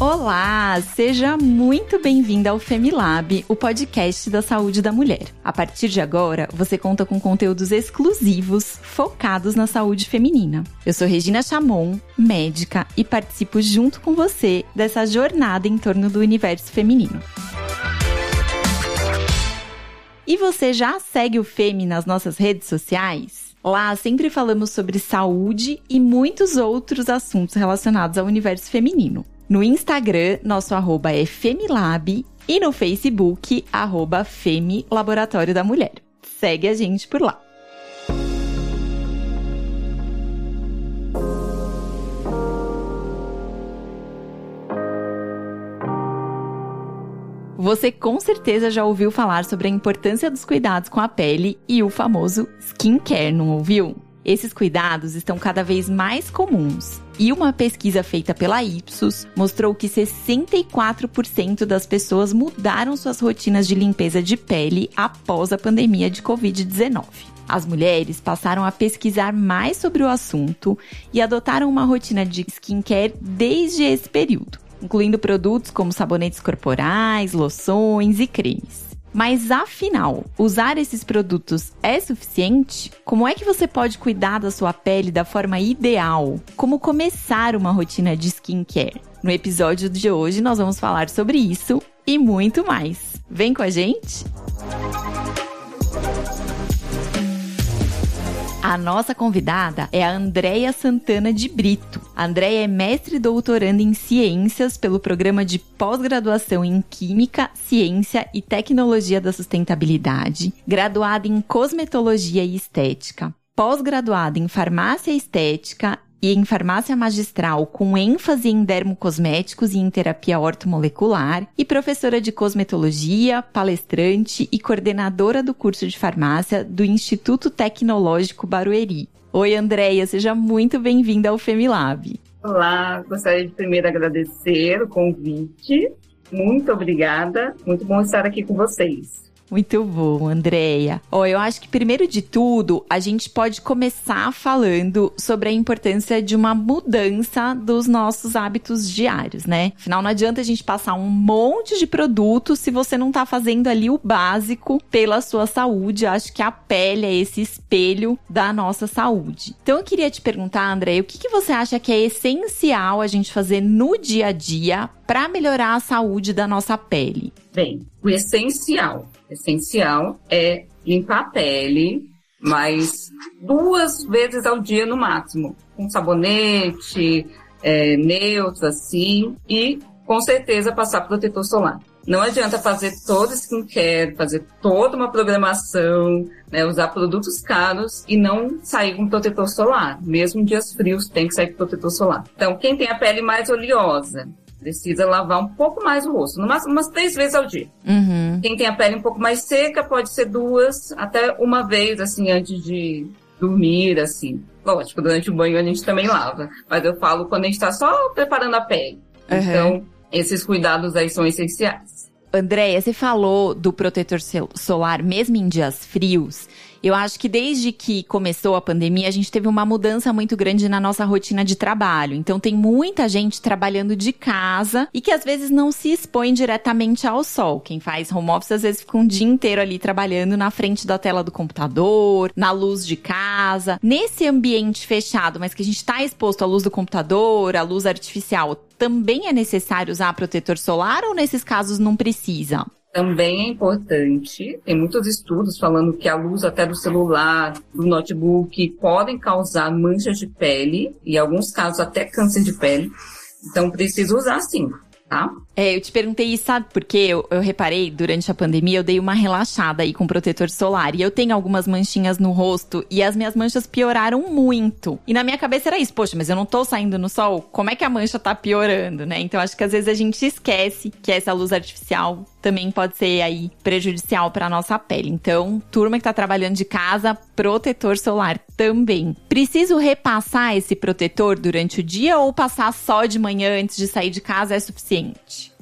Olá, seja muito bem-vinda ao Femilab, o podcast da saúde da mulher. A partir de agora, você conta com conteúdos exclusivos focados na saúde feminina. Eu sou Regina Chamon, médica, e participo junto com você dessa jornada em torno do universo feminino. E você já segue o Femi nas nossas redes sociais? Lá sempre falamos sobre saúde e muitos outros assuntos relacionados ao universo feminino. No Instagram, nosso arroba é Femilab e no Facebook, arroba Femi Laboratório da Mulher. Segue a gente por lá. Você com certeza já ouviu falar sobre a importância dos cuidados com a pele e o famoso skincare, não ouviu? Esses cuidados estão cada vez mais comuns. E uma pesquisa feita pela Ipsos mostrou que 64% das pessoas mudaram suas rotinas de limpeza de pele após a pandemia de Covid-19. As mulheres passaram a pesquisar mais sobre o assunto e adotaram uma rotina de skincare desde esse período, incluindo produtos como sabonetes corporais, loções e cremes. Mas afinal, usar esses produtos é suficiente? Como é que você pode cuidar da sua pele da forma ideal? Como começar uma rotina de skincare? No episódio de hoje nós vamos falar sobre isso e muito mais. Vem com a gente? A nossa convidada é a Andréia Santana de Brito. A Andréia é mestre doutoranda em ciências pelo programa de pós-graduação em Química, Ciência e Tecnologia da Sustentabilidade, graduada em Cosmetologia e Estética, pós-graduada em Farmácia Estética e em farmácia magistral com ênfase em dermocosméticos e em terapia ortomolecular, e professora de cosmetologia, palestrante e coordenadora do curso de farmácia do Instituto Tecnológico Barueri. Oi, Andréia, seja muito bem-vinda ao Femilab. Olá, gostaria de primeiro agradecer o convite. Muito obrigada, muito bom estar aqui com vocês. Muito bom, Andréia. Ó, oh, eu acho que primeiro de tudo, a gente pode começar falando sobre a importância de uma mudança dos nossos hábitos diários, né? Afinal, não adianta a gente passar um monte de produtos se você não tá fazendo ali o básico pela sua saúde. Eu acho que a pele é esse espelho da nossa saúde. Então, eu queria te perguntar, Andréia, o que, que você acha que é essencial a gente fazer no dia a dia para melhorar a saúde da nossa pele? Bem, o essencial, essencial é limpar a pele, mas duas vezes ao dia no máximo, com sabonete, é, neutro assim, e com certeza passar protetor solar. Não adianta fazer todo skincare, fazer toda uma programação, né, usar produtos caros e não sair com protetor solar. Mesmo em dias frios tem que sair com protetor solar. Então, quem tem a pele mais oleosa, Precisa lavar um pouco mais o rosto, no máximo umas três vezes ao dia. Uhum. Quem tem a pele um pouco mais seca, pode ser duas, até uma vez, assim, antes de dormir, assim. Lógico, durante o banho a gente também lava. Mas eu falo quando a gente está só preparando a pele. Uhum. Então, esses cuidados aí são essenciais. Andréia, você falou do protetor solar mesmo em dias frios. Eu acho que desde que começou a pandemia, a gente teve uma mudança muito grande na nossa rotina de trabalho. Então tem muita gente trabalhando de casa e que às vezes não se expõe diretamente ao sol. Quem faz home office às vezes fica um dia inteiro ali trabalhando na frente da tela do computador, na luz de casa. Nesse ambiente fechado, mas que a gente está exposto à luz do computador, à luz artificial, também é necessário usar protetor solar ou nesses casos não precisa? Também é importante. Tem muitos estudos falando que a luz até do celular, do notebook, podem causar manchas de pele e, em alguns casos, até câncer de pele. Então, precisa usar sim tá? É, eu te perguntei isso, sabe? Porque eu, eu reparei, durante a pandemia, eu dei uma relaxada aí com protetor solar. E eu tenho algumas manchinhas no rosto e as minhas manchas pioraram muito. E na minha cabeça era isso, poxa, mas eu não tô saindo no sol, como é que a mancha tá piorando, né? Então acho que às vezes a gente esquece que essa luz artificial também pode ser aí prejudicial para nossa pele. Então, turma que tá trabalhando de casa, protetor solar também. Preciso repassar esse protetor durante o dia ou passar só de manhã antes de sair de casa é suficiente?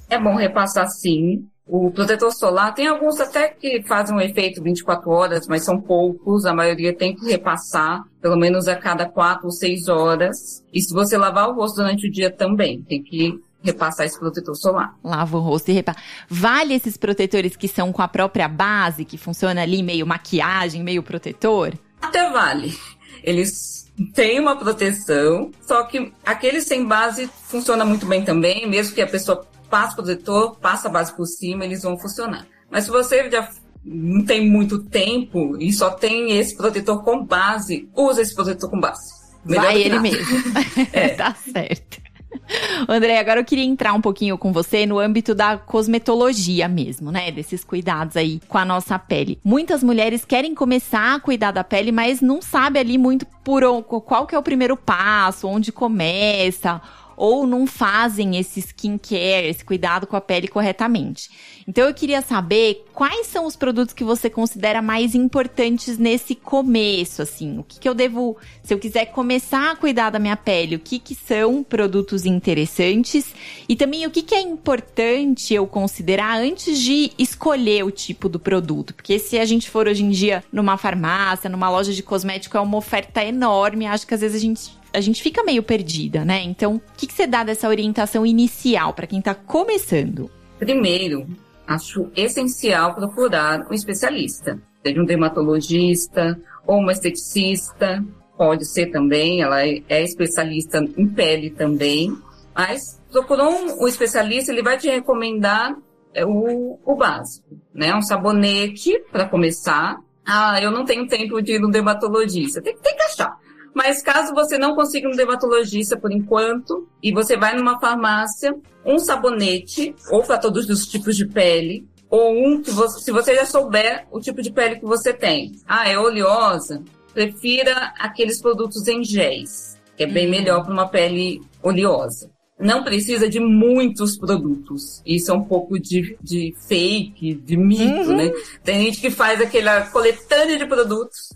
É bom repassar sim. O protetor solar tem alguns até que fazem um efeito 24 horas, mas são poucos. A maioria tem que repassar, pelo menos a cada 4 ou 6 horas. E se você lavar o rosto durante o dia também, tem que repassar esse protetor solar. Lava o rosto e repassa. Vale esses protetores que são com a própria base, que funciona ali meio maquiagem, meio protetor? Até vale. Eles têm uma proteção, só que aqueles sem base funciona muito bem também, mesmo que a pessoa passe o protetor, passa a base por cima, eles vão funcionar. Mas se você já não tem muito tempo e só tem esse protetor com base, usa esse protetor com base. Melhor Vai ele mesmo. é. tá certo. André, agora eu queria entrar um pouquinho com você no âmbito da cosmetologia mesmo, né? Desses cuidados aí com a nossa pele. Muitas mulheres querem começar a cuidar da pele, mas não sabe ali muito por qual que é o primeiro passo, onde começa ou não fazem esse skincare, esse cuidado com a pele corretamente. Então eu queria saber quais são os produtos que você considera mais importantes nesse começo, assim. O que, que eu devo, se eu quiser começar a cuidar da minha pele, o que, que são produtos interessantes e também o que, que é importante eu considerar antes de escolher o tipo do produto. Porque se a gente for hoje em dia numa farmácia, numa loja de cosmético, é uma oferta enorme. Acho que às vezes a gente a gente fica meio perdida, né? Então, o que, que você dá dessa orientação inicial para quem está começando? Primeiro, acho essencial procurar um especialista, seja um dermatologista ou uma esteticista, pode ser também, ela é, é especialista em pele também, mas procurou um, um especialista, ele vai te recomendar é, o, o básico, né? Um sabonete para começar. Ah, eu não tenho tempo de ir no dermatologista. Tem, tem que achar. Mas caso você não consiga um dermatologista por enquanto, e você vai numa farmácia, um sabonete, ou para todos os tipos de pele, ou um que você, se você já souber o tipo de pele que você tem. Ah, é oleosa? Prefira aqueles produtos em géis, que é bem uhum. melhor para uma pele oleosa. Não precisa de muitos produtos. Isso é um pouco de, de fake, de mito, uhum. né? Tem gente que faz aquela coletânea de produtos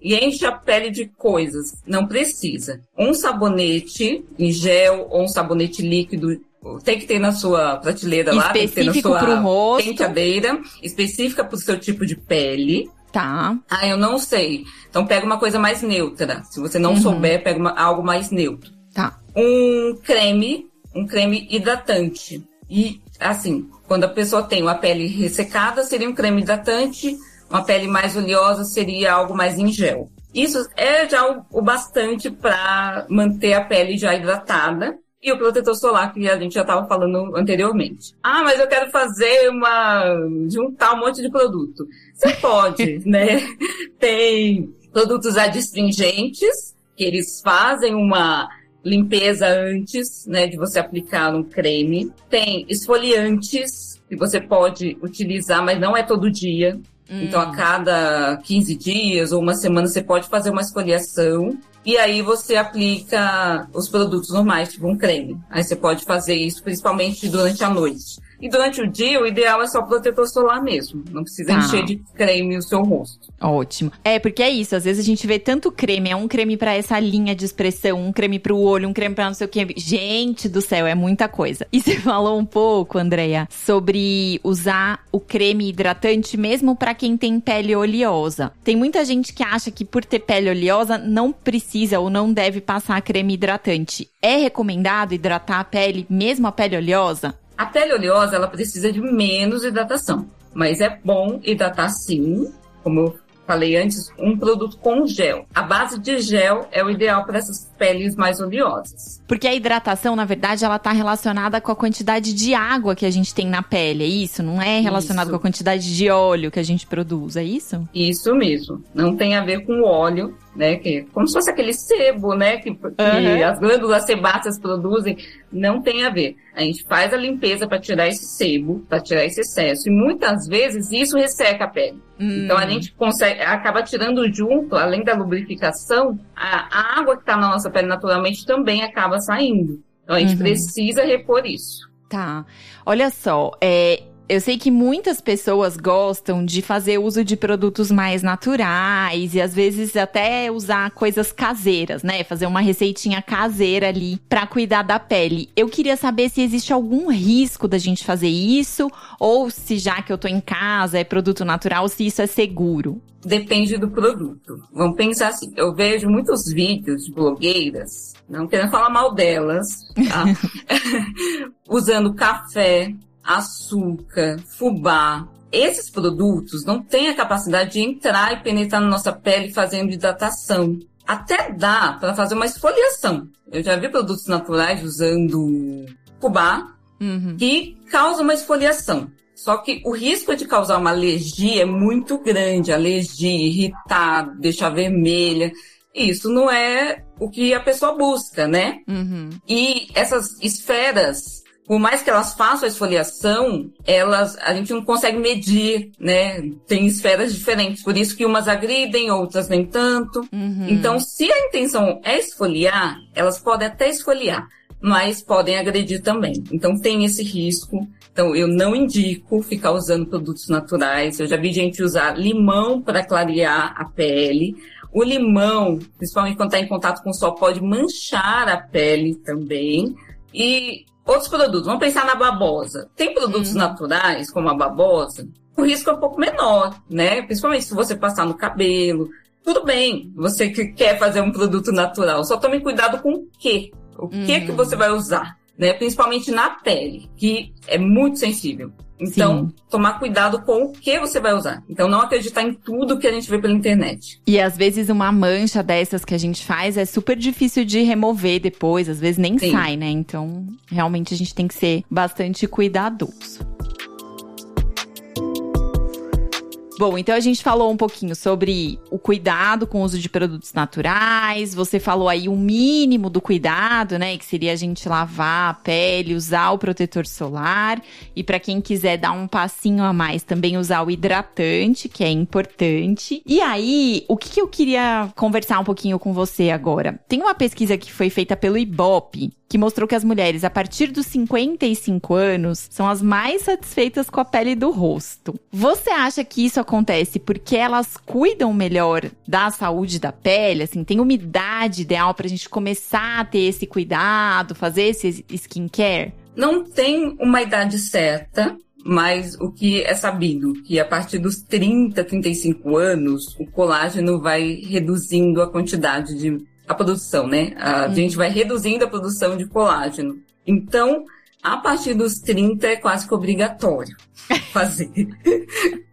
e enche a pele de coisas. Não precisa. Um sabonete em gel ou um sabonete líquido tem que ter na sua prateleira lá, tem que ter na sua penteadeira, específica para o seu tipo de pele. Tá. Ah, eu não sei. Então pega uma coisa mais neutra. Se você não uhum. souber, pega uma, algo mais neutro. Tá. Um creme, um creme hidratante. E assim, quando a pessoa tem uma pele ressecada, seria um creme hidratante uma pele mais oleosa seria algo mais em gel. Isso é já o, o bastante para manter a pele já hidratada e o protetor solar que a gente já estava falando anteriormente. Ah, mas eu quero fazer uma juntar um monte de produto. Você pode, né? Tem produtos adstringentes que eles fazem uma limpeza antes, né, de você aplicar um creme. Tem esfoliantes que você pode utilizar, mas não é todo dia. Hum. Então, a hum. cada 15 dias ou uma semana, você pode fazer uma esfoliação. E aí você aplica os produtos normais, tipo um creme. Aí você pode fazer isso principalmente durante a noite. E durante o dia, o ideal é só protetor solar mesmo. Não precisa tá. encher de creme o seu rosto. Ótimo. É, porque é isso. Às vezes a gente vê tanto creme. É um creme para essa linha de expressão, um creme para o olho, um creme para não sei o que. Gente do céu, é muita coisa. E você falou um pouco, Andreia, sobre usar o creme hidratante mesmo para quem tem pele oleosa. Tem muita gente que acha que por ter pele oleosa não precisa ou não deve passar creme hidratante. É recomendado hidratar a pele, mesmo a pele oleosa? A pele oleosa, ela precisa de menos hidratação, mas é bom hidratar sim, como eu falei antes, um produto com gel. A base de gel é o ideal para essas peles mais oleosas. Porque a hidratação, na verdade, ela está relacionada com a quantidade de água que a gente tem na pele, é isso? Não é relacionado isso. com a quantidade de óleo que a gente produz, é isso? Isso mesmo. Não tem a ver com o óleo, né? Que como se fosse aquele sebo, né? Que, que uhum. as glândulas sebáceas produzem. Não tem a ver. A gente faz a limpeza para tirar esse sebo, para tirar esse excesso. E muitas vezes isso resseca a pele. Hum. Então a gente consegue, acaba tirando junto, além da lubrificação, a, a água que está na nossa pele naturalmente também acaba saindo. Então a gente uhum. precisa repor isso. Tá. Olha só, é, Eu sei que muitas pessoas gostam de fazer uso de produtos mais naturais e às vezes até usar coisas caseiras, né? Fazer uma receitinha caseira ali para cuidar da pele. Eu queria saber se existe algum risco da gente fazer isso ou se já que eu tô em casa é produto natural, se isso é seguro. Depende do produto. Vamos pensar assim, eu vejo muitos vídeos de blogueiras, não querendo falar mal delas, tá? usando café, açúcar, fubá. Esses produtos não têm a capacidade de entrar e penetrar na nossa pele fazendo hidratação. Até dá para fazer uma esfoliação. Eu já vi produtos naturais usando fubá uhum. que causa uma esfoliação. Só que o risco de causar uma alergia é muito grande, alergia, irritar, deixar vermelha. Isso não é o que a pessoa busca, né? Uhum. E essas esferas por mais que elas façam a esfoliação, elas, a gente não consegue medir, né? Tem esferas diferentes, por isso que umas agridem, outras nem tanto. Uhum. Então, se a intenção é esfoliar, elas podem até esfoliar, mas podem agredir também. Então, tem esse risco. Então, eu não indico ficar usando produtos naturais. Eu já vi gente usar limão para clarear a pele. O limão, principalmente quando está em contato com o sol, pode manchar a pele também. E Outros produtos, vamos pensar na babosa. Tem produtos uhum. naturais, como a babosa, o risco é um pouco menor, né? Principalmente se você passar no cabelo. Tudo bem, você que quer fazer um produto natural, só tome cuidado com o quê? O que uhum. que você vai usar, né? Principalmente na pele, que é muito sensível. Então, Sim. tomar cuidado com o que você vai usar. Então, não acreditar em tudo que a gente vê pela internet. E às vezes uma mancha dessas que a gente faz é super difícil de remover depois, às vezes nem Sim. sai, né? Então, realmente a gente tem que ser bastante cuidadoso. Bom, então a gente falou um pouquinho sobre o cuidado com o uso de produtos naturais. Você falou aí o mínimo do cuidado, né? Que seria a gente lavar a pele, usar o protetor solar. E para quem quiser dar um passinho a mais, também usar o hidratante, que é importante. E aí, o que eu queria conversar um pouquinho com você agora? Tem uma pesquisa que foi feita pelo Ibope, que mostrou que as mulheres a partir dos 55 anos são as mais satisfeitas com a pele do rosto. Você acha que isso acontece porque elas cuidam melhor da saúde da pele? Assim, tem umidade ideal para a gente começar a ter esse cuidado, fazer esse skincare? Não tem uma idade certa, mas o que é sabido que a partir dos 30, 35 anos, o colágeno vai reduzindo a quantidade de a produção, né? A hum. gente vai reduzindo a produção de colágeno. Então, a partir dos 30 é quase que obrigatório fazer.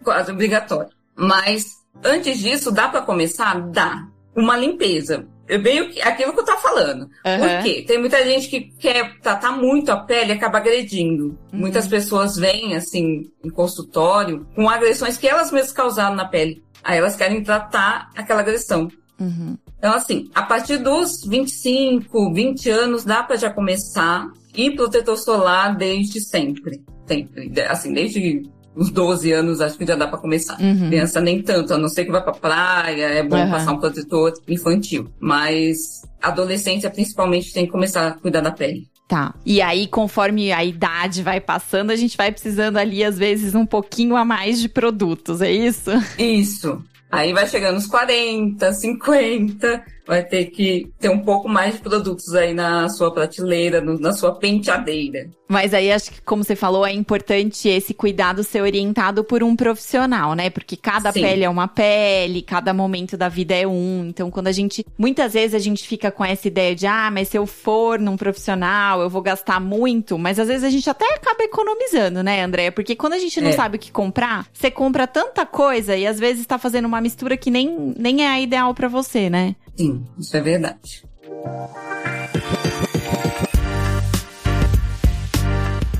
quase obrigatório. Mas antes disso, dá para começar? Dá. Uma limpeza. Eu venho aquilo que eu tô falando. Uhum. Por quê? Tem muita gente que quer tratar muito a pele e acaba agredindo. Uhum. Muitas pessoas vêm, assim, em consultório com agressões que elas mesmas causaram na pele. Aí elas querem tratar aquela agressão. Uhum. Então, assim, a partir dos 25, 20 anos, dá para já começar. E protetor solar desde sempre. Sempre. Assim, desde os 12 anos, acho que já dá para começar. Uhum. Criança nem tanto, a não ser que vá pra praia, é bom uhum. passar um protetor infantil. Mas adolescência, principalmente, tem que começar a cuidar da pele. Tá. E aí, conforme a idade vai passando, a gente vai precisando ali, às vezes, um pouquinho a mais de produtos, é isso? Isso. Aí vai chegando nos 40, 50, vai ter que ter um pouco mais de produtos aí na sua prateleira, no, na sua penteadeira. Mas aí acho que, como você falou, é importante esse cuidado ser orientado por um profissional, né? Porque cada Sim. pele é uma pele, cada momento da vida é um. Então, quando a gente. Muitas vezes a gente fica com essa ideia de, ah, mas se eu for num profissional, eu vou gastar muito. Mas às vezes a gente até acaba economizando, né, Andréia? Porque quando a gente não é. sabe o que comprar, você compra tanta coisa e às vezes tá fazendo uma mistura que nem, nem é a ideal para você, né? Sim, isso é verdade.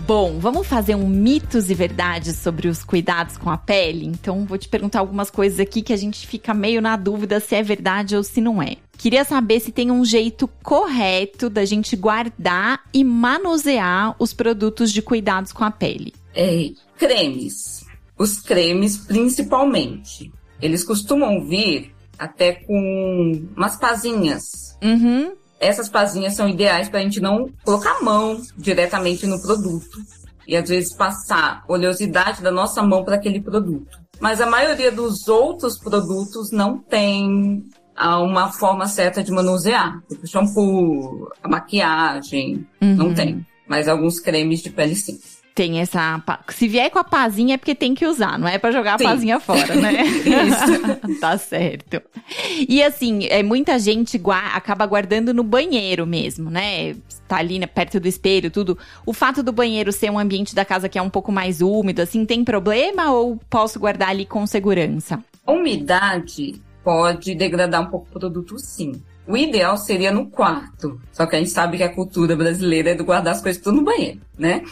Bom, vamos fazer um mitos e verdades sobre os cuidados com a pele? Então, vou te perguntar algumas coisas aqui que a gente fica meio na dúvida se é verdade ou se não é. Queria saber se tem um jeito correto da gente guardar e manusear os produtos de cuidados com a pele. É, cremes. Os cremes, principalmente. Eles costumam vir até com umas pazinhas. Uhum. Essas pazinhas são ideais para a gente não colocar a mão diretamente no produto. e às vezes passar oleosidade da nossa mão para aquele produto. Mas a maioria dos outros produtos não tem ah, uma forma certa de manusear. Tipo, o shampoo, a maquiagem, uhum. não tem. Mas alguns cremes de pele sim tem essa. Se vier com a pazinha é porque tem que usar, não é para jogar Sim. a pazinha fora, né? Isso. tá certo. E assim, é, muita gente gua acaba guardando no banheiro mesmo, né? Tá ali né, perto do espelho, tudo. O fato do banheiro ser um ambiente da casa que é um pouco mais úmido, assim, tem problema ou posso guardar ali com segurança? Umidade pode degradar um pouco o produto, sim. O ideal seria no quarto. Só que a gente sabe que a cultura brasileira é de guardar as coisas tudo no banheiro, né?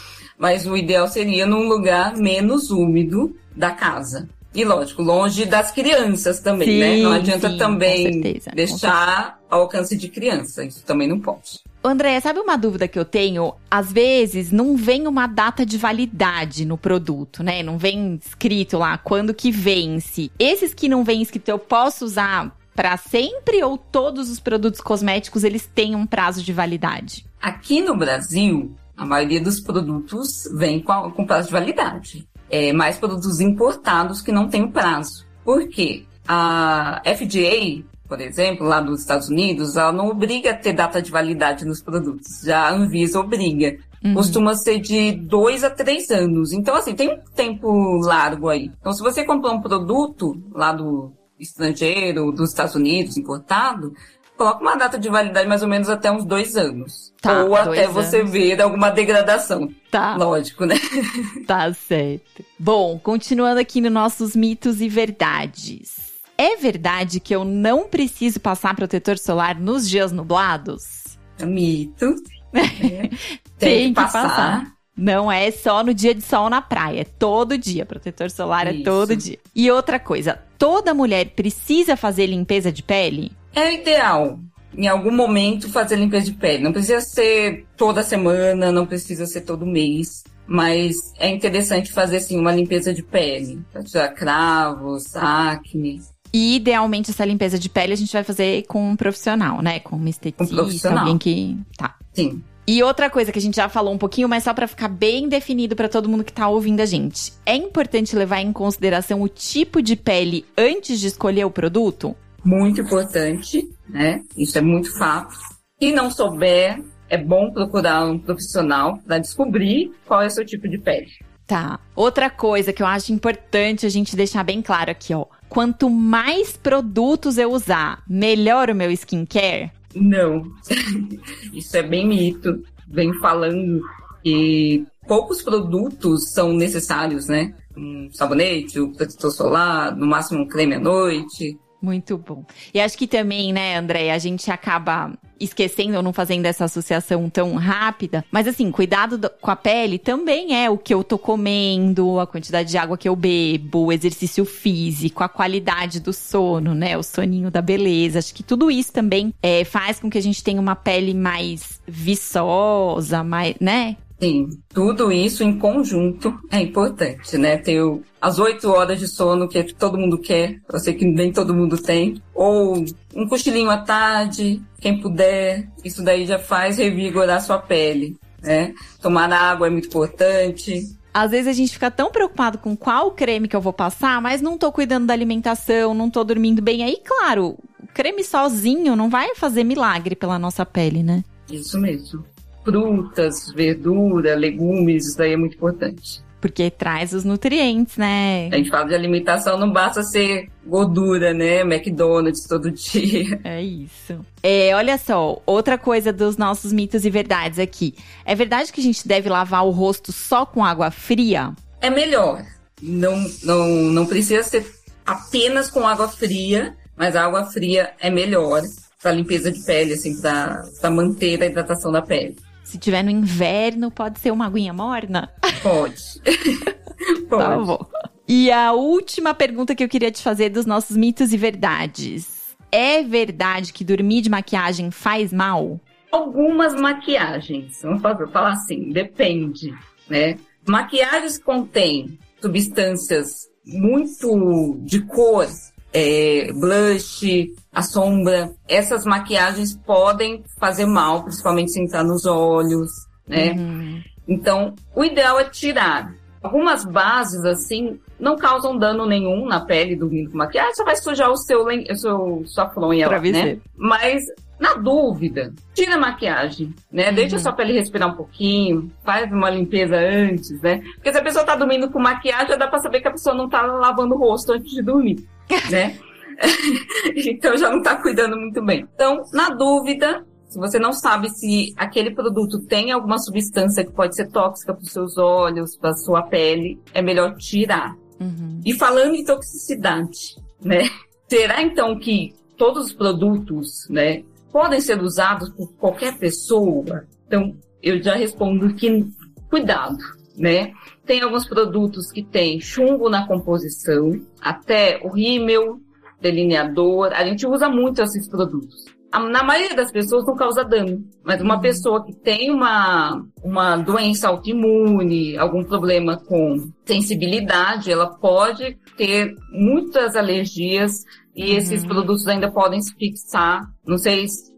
Mas o ideal seria num lugar menos úmido da casa. E lógico, longe das crianças também, sim, né? Não adianta sim, também certeza, deixar ao alcance de criança. Isso também não pode. André, sabe uma dúvida que eu tenho? Às vezes não vem uma data de validade no produto, né? Não vem escrito lá quando que vence. Esses que não vem escrito, eu posso usar para sempre ou todos os produtos cosméticos eles têm um prazo de validade? Aqui no Brasil, a maioria dos produtos vem com, com prazo de validade. É, mais produtos importados que não têm prazo. Por quê? A FDA, por exemplo, lá dos Estados Unidos, ela não obriga a ter data de validade nos produtos. Já a Anvisa obriga. Uhum. Costuma ser de dois a três anos. Então, assim, tem um tempo largo aí. Então, se você comprar um produto lá do estrangeiro, dos Estados Unidos, importado, coloca uma data de validade mais ou menos até uns dois anos. Tá, ou até você anos. ver alguma degradação. Tá. Lógico, né? Tá certo. Bom, continuando aqui nos nossos mitos e verdades. É verdade que eu não preciso passar protetor solar nos dias nublados? Mito. É. Tem, que, passar. passar. Não é só no dia de sol na praia, é todo dia. Protetor solar Isso. é todo dia. E outra coisa, toda mulher precisa fazer limpeza de pele? É o ideal. Em algum momento fazer limpeza de pele. Não precisa ser toda semana, não precisa ser todo mês. Mas é interessante fazer assim uma limpeza de pele. Pra tirar cravos, acne. E idealmente essa limpeza de pele a gente vai fazer com um profissional, né? Com uma esteticista, um alguém que. Tá. Sim. E outra coisa que a gente já falou um pouquinho, mas só para ficar bem definido para todo mundo que tá ouvindo a gente. É importante levar em consideração o tipo de pele antes de escolher o produto? Muito importante, né? Isso é muito fato. Se não souber, é bom procurar um profissional para descobrir qual é o seu tipo de pele. Tá. Outra coisa que eu acho importante a gente deixar bem claro aqui, ó. Quanto mais produtos eu usar, melhor o meu skincare? Não. Isso é bem mito. Vem falando que poucos produtos são necessários, né? Um sabonete, o um protetor solar, no máximo um creme à noite. Muito bom. E acho que também, né, André, a gente acaba esquecendo ou não fazendo essa associação tão rápida. Mas assim, cuidado do, com a pele também é o que eu tô comendo, a quantidade de água que eu bebo, o exercício físico, a qualidade do sono, né? O soninho da beleza. Acho que tudo isso também é, faz com que a gente tenha uma pele mais viçosa, mais, né? Sim, tudo isso em conjunto é importante, né? Ter as oito horas de sono que todo mundo quer, eu sei que nem todo mundo tem, ou um cochilinho à tarde, quem puder, isso daí já faz revigorar sua pele, né? Tomar água é muito importante. Às vezes a gente fica tão preocupado com qual creme que eu vou passar, mas não tô cuidando da alimentação, não tô dormindo bem. Aí, claro, o creme sozinho não vai fazer milagre pela nossa pele, né? Isso mesmo frutas, verdura, legumes, isso daí é muito importante. Porque traz os nutrientes, né? A gente fala de alimentação, não basta ser gordura, né? McDonald's todo dia. É isso. É, olha só, outra coisa dos nossos mitos e verdades aqui. É verdade que a gente deve lavar o rosto só com água fria? É melhor. Não, não, não precisa ser apenas com água fria, mas a água fria é melhor para limpeza de pele, assim, para manter a hidratação da pele. Se tiver no inverno, pode ser uma aguinha morna? Pode. pode. Tá bom. E a última pergunta que eu queria te fazer dos nossos mitos e verdades. É verdade que dormir de maquiagem faz mal? Algumas maquiagens, vamos falar assim, depende, né? Maquiagens contêm substâncias muito de cor é, blush, a sombra. Essas maquiagens podem fazer mal, principalmente se entrar nos olhos, né? Uhum. Então, o ideal é tirar. Algumas bases, assim, não causam dano nenhum na pele dormindo com maquiagem, só vai sujar o seu, o seu sua fronha lá, né? Mas na dúvida, tira a maquiagem, né? Uhum. Deixa a sua pele respirar um pouquinho, faz uma limpeza antes, né? Porque se a pessoa tá dormindo com maquiagem, já dá pra saber que a pessoa não tá lavando o rosto antes de dormir, né? então já não tá cuidando muito bem. Então, na dúvida, se você não sabe se aquele produto tem alguma substância que pode ser tóxica para os seus olhos, para sua pele, é melhor tirar. Uhum. E falando em toxicidade, né? Será então que todos os produtos, né, podem ser usados por qualquer pessoa? Então, eu já respondo que cuidado, né? Tem alguns produtos que têm chumbo na composição, até o rímel, delineador. A gente usa muito esses produtos na maioria das pessoas não causa dano, mas uma uhum. pessoa que tem uma, uma doença autoimune, algum problema com sensibilidade, ela pode ter muitas alergias e uhum. esses produtos ainda podem se fixar. Não sei se,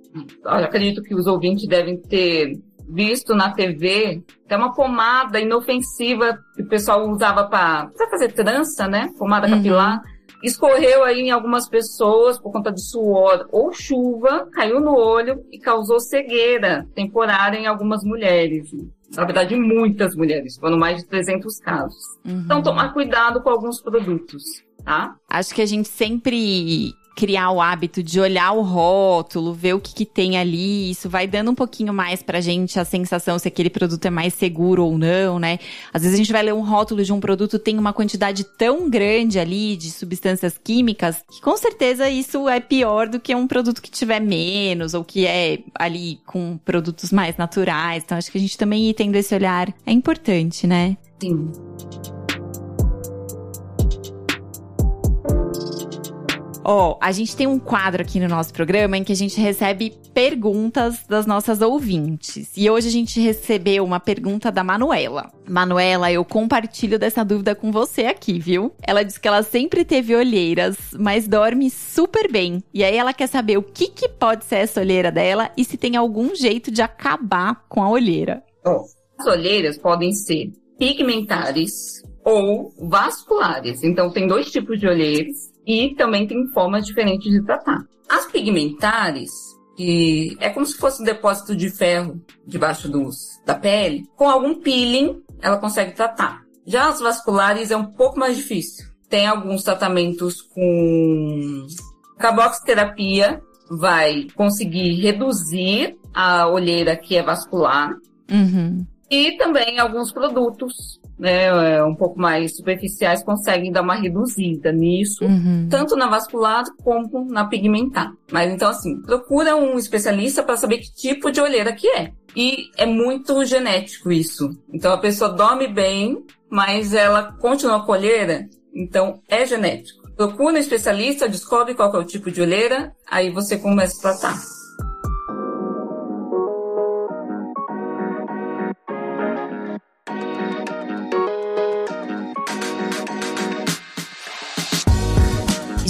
acredito que os ouvintes devem ter visto na TV, tem uma pomada inofensiva que o pessoal usava para fazer trança, né? Pomada uhum. capilar escorreu aí em algumas pessoas por conta de suor ou chuva, caiu no olho e causou cegueira temporária em algumas mulheres. Na verdade, muitas mulheres, foram mais de 300 casos. Uhum. Então, tomar cuidado com alguns produtos, tá? Acho que a gente sempre criar o hábito de olhar o rótulo, ver o que, que tem ali, isso vai dando um pouquinho mais pra gente a sensação se aquele produto é mais seguro ou não, né? Às vezes a gente vai ler um rótulo de um produto tem uma quantidade tão grande ali de substâncias químicas que com certeza isso é pior do que um produto que tiver menos ou que é ali com produtos mais naturais. Então acho que a gente também ir tendo esse olhar é importante, né? Sim. Ó, oh, a gente tem um quadro aqui no nosso programa em que a gente recebe perguntas das nossas ouvintes. E hoje a gente recebeu uma pergunta da Manuela. Manuela, eu compartilho dessa dúvida com você aqui, viu? Ela diz que ela sempre teve olheiras, mas dorme super bem. E aí ela quer saber o que, que pode ser essa olheira dela e se tem algum jeito de acabar com a olheira. Oh, as olheiras podem ser pigmentares ou vasculares. Então tem dois tipos de olheiras e também tem formas diferentes de tratar. As pigmentares, que é como se fosse um depósito de ferro debaixo dos, da pele, com algum peeling ela consegue tratar. Já as vasculares é um pouco mais difícil. Tem alguns tratamentos com carboxiterapia, vai conseguir reduzir a olheira que é vascular. Uhum. E também alguns produtos né, é, um pouco mais superficiais conseguem dar uma reduzida nisso, uhum. tanto na vascular como na pigmentar. Mas então, assim, procura um especialista para saber que tipo de olheira que é. E é muito genético isso. Então a pessoa dorme bem, mas ela continua com olheira, então é genético. Procura um especialista, descobre qual é o tipo de olheira, aí você começa a tratar.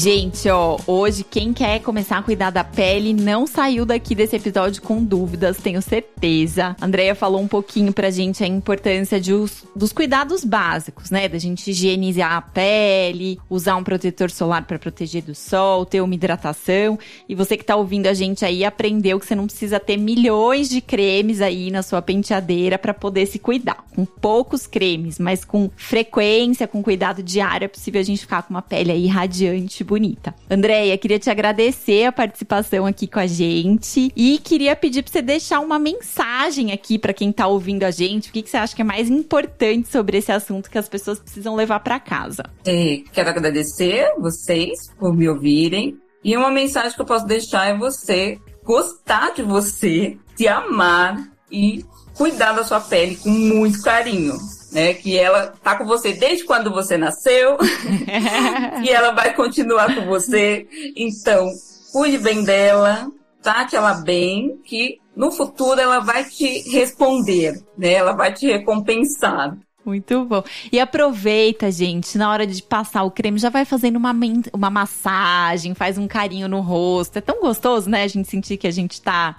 Gente, ó, hoje quem quer começar a cuidar da pele não saiu daqui desse episódio com dúvidas, tenho certeza. A Andrea falou um pouquinho pra gente a importância de os, dos cuidados básicos, né? Da gente higienizar a pele, usar um protetor solar para proteger do sol, ter uma hidratação. E você que tá ouvindo a gente aí aprendeu que você não precisa ter milhões de cremes aí na sua penteadeira para poder se cuidar. Com poucos cremes, mas com frequência, com cuidado diário, é possível a gente ficar com uma pele aí radiante, bonita. Andréia, queria te agradecer a participação aqui com a gente e queria pedir para você deixar uma mensagem aqui para quem tá ouvindo a gente. O que, que você acha que é mais importante sobre esse assunto que as pessoas precisam levar para casa? É, quero agradecer vocês por me ouvirem. E uma mensagem que eu posso deixar é você gostar de você, se amar e cuidar da sua pele com muito carinho né? Que ela tá com você desde quando você nasceu e ela vai continuar com você. Então, cuide bem dela, trate ela bem, que no futuro ela vai te responder, né? Ela vai te recompensar. Muito bom. E aproveita, gente, na hora de passar o creme, já vai fazendo uma, uma massagem, faz um carinho no rosto. É tão gostoso, né? A gente sentir que a gente tá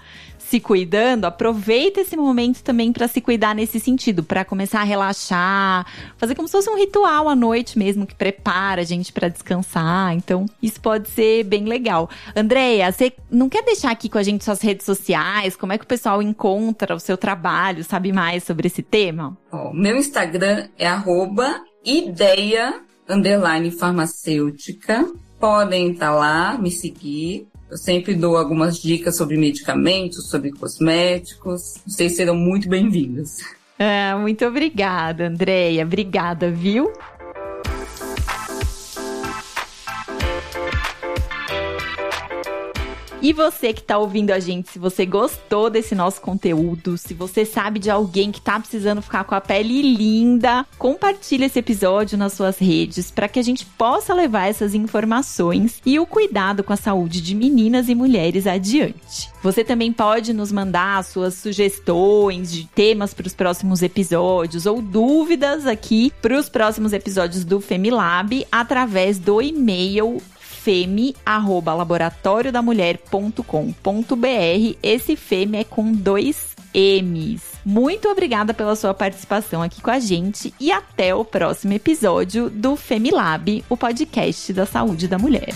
se cuidando, aproveita esse momento também para se cuidar nesse sentido, para começar a relaxar, fazer como se fosse um ritual à noite mesmo que prepara a gente para descansar. Então, isso pode ser bem legal. Andréia, você não quer deixar aqui com a gente suas redes sociais? Como é que o pessoal encontra o seu trabalho, sabe mais sobre esse tema? Meu Instagram é arroba ideia underline farmacêutica. Podem estar lá, me seguir. Eu sempre dou algumas dicas sobre medicamentos, sobre cosméticos. Vocês serão muito bem-vindos. Ah, muito obrigada, Andréia. Obrigada, viu? E você que está ouvindo a gente, se você gostou desse nosso conteúdo, se você sabe de alguém que está precisando ficar com a pele linda, compartilhe esse episódio nas suas redes para que a gente possa levar essas informações e o cuidado com a saúde de meninas e mulheres adiante. Você também pode nos mandar suas sugestões de temas para os próximos episódios ou dúvidas aqui para os próximos episódios do Femilab através do e-mail feme@laboratoriodamulher.com.br. Esse feme é com dois M's. Muito obrigada pela sua participação aqui com a gente e até o próximo episódio do Femilab, o podcast da saúde da mulher.